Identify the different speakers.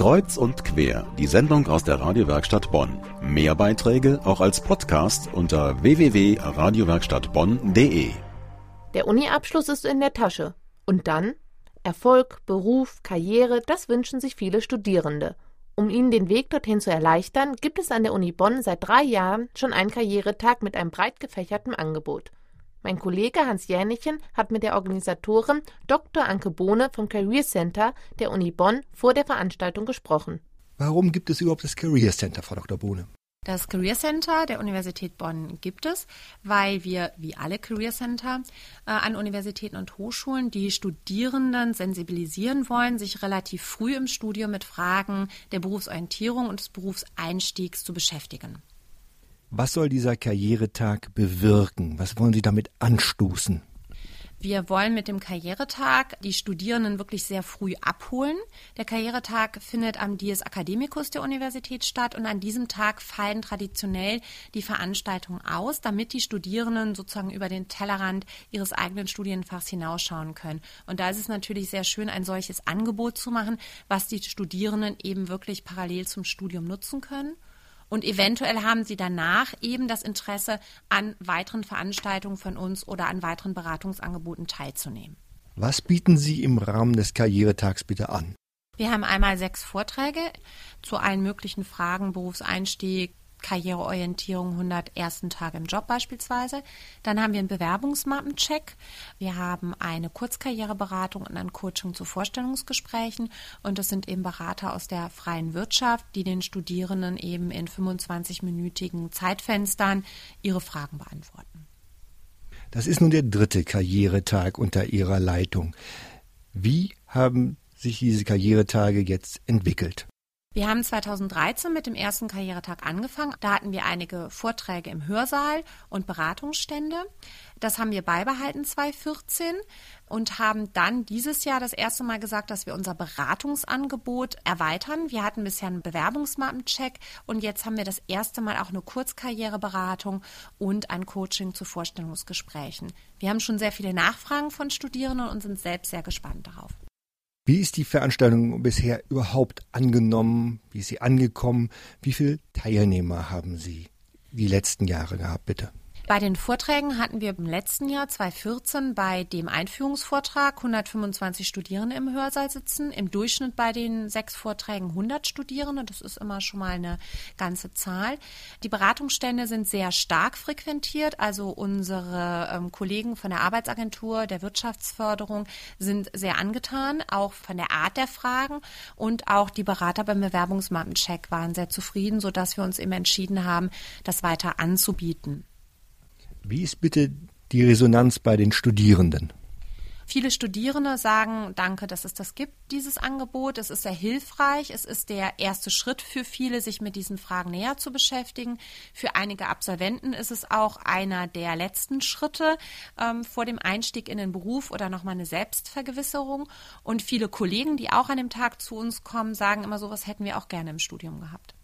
Speaker 1: Kreuz und quer, die Sendung aus der Radiowerkstatt Bonn. Mehr Beiträge auch als Podcast unter www.radiowerkstattbonn.de.
Speaker 2: Der Uni-Abschluss ist in der Tasche. Und dann? Erfolg, Beruf, Karriere, das wünschen sich viele Studierende. Um ihnen den Weg dorthin zu erleichtern, gibt es an der Uni Bonn seit drei Jahren schon einen Karrieretag mit einem breit gefächerten Angebot. Mein Kollege Hans Jänichen hat mit der Organisatorin Dr. Anke Bohne vom Career Center der Uni Bonn vor der Veranstaltung gesprochen.
Speaker 3: Warum gibt es überhaupt das Career Center, Frau Dr. Bohne?
Speaker 4: Das Career Center der Universität Bonn gibt es, weil wir, wie alle Career Center äh, an Universitäten und Hochschulen, die Studierenden sensibilisieren wollen, sich relativ früh im Studium mit Fragen der Berufsorientierung und des Berufseinstiegs zu beschäftigen.
Speaker 3: Was soll dieser Karrieretag bewirken? Was wollen Sie damit anstoßen?
Speaker 4: Wir wollen mit dem Karrieretag die Studierenden wirklich sehr früh abholen. Der Karrieretag findet am Dies Academicus der Universität statt und an diesem Tag fallen traditionell die Veranstaltungen aus, damit die Studierenden sozusagen über den Tellerrand ihres eigenen Studienfachs hinausschauen können. Und da ist es natürlich sehr schön, ein solches Angebot zu machen, was die Studierenden eben wirklich parallel zum Studium nutzen können. Und eventuell haben Sie danach eben das Interesse, an weiteren Veranstaltungen von uns oder an weiteren Beratungsangeboten teilzunehmen.
Speaker 3: Was bieten Sie im Rahmen des Karrieretags bitte an?
Speaker 4: Wir haben einmal sechs Vorträge zu allen möglichen Fragen, Berufseinstieg, Karriereorientierung 100 ersten Tage im Job beispielsweise. Dann haben wir einen Bewerbungsmappencheck. Wir haben eine Kurzkarriereberatung und ein Coaching zu Vorstellungsgesprächen. Und das sind eben Berater aus der freien Wirtschaft, die den Studierenden eben in 25-minütigen Zeitfenstern ihre Fragen beantworten.
Speaker 3: Das ist nun der dritte Karrieretag unter Ihrer Leitung. Wie haben sich diese Karrieretage jetzt entwickelt?
Speaker 4: Wir haben 2013 mit dem ersten Karrieretag angefangen. Da hatten wir einige Vorträge im Hörsaal und Beratungsstände. Das haben wir beibehalten 2014 und haben dann dieses Jahr das erste Mal gesagt, dass wir unser Beratungsangebot erweitern. Wir hatten bisher einen Bewerbungsmappencheck und jetzt haben wir das erste Mal auch eine Kurzkarriereberatung und ein Coaching zu Vorstellungsgesprächen. Wir haben schon sehr viele Nachfragen von Studierenden und sind selbst sehr gespannt darauf.
Speaker 3: Wie ist die Veranstaltung bisher überhaupt angenommen? Wie ist sie angekommen? Wie viele Teilnehmer haben Sie die letzten Jahre gehabt, bitte?
Speaker 4: Bei den Vorträgen hatten wir im letzten Jahr 2014 bei dem Einführungsvortrag 125 Studierende im Hörsaal sitzen, im Durchschnitt bei den sechs Vorträgen 100 Studierende. Das ist immer schon mal eine ganze Zahl. Die Beratungsstände sind sehr stark frequentiert. Also unsere ähm, Kollegen von der Arbeitsagentur, der Wirtschaftsförderung sind sehr angetan, auch von der Art der Fragen. Und auch die Berater beim Bewerbungsmappencheck waren sehr zufrieden, sodass wir uns eben entschieden haben, das weiter anzubieten.
Speaker 3: Wie ist bitte die Resonanz bei den Studierenden?
Speaker 4: Viele Studierende sagen, danke, dass es das gibt, dieses Angebot. Es ist sehr hilfreich. Es ist der erste Schritt für viele, sich mit diesen Fragen näher zu beschäftigen. Für einige Absolventen ist es auch einer der letzten Schritte ähm, vor dem Einstieg in den Beruf oder nochmal eine Selbstvergewisserung. Und viele Kollegen, die auch an dem Tag zu uns kommen, sagen immer so, was hätten wir auch gerne im Studium gehabt.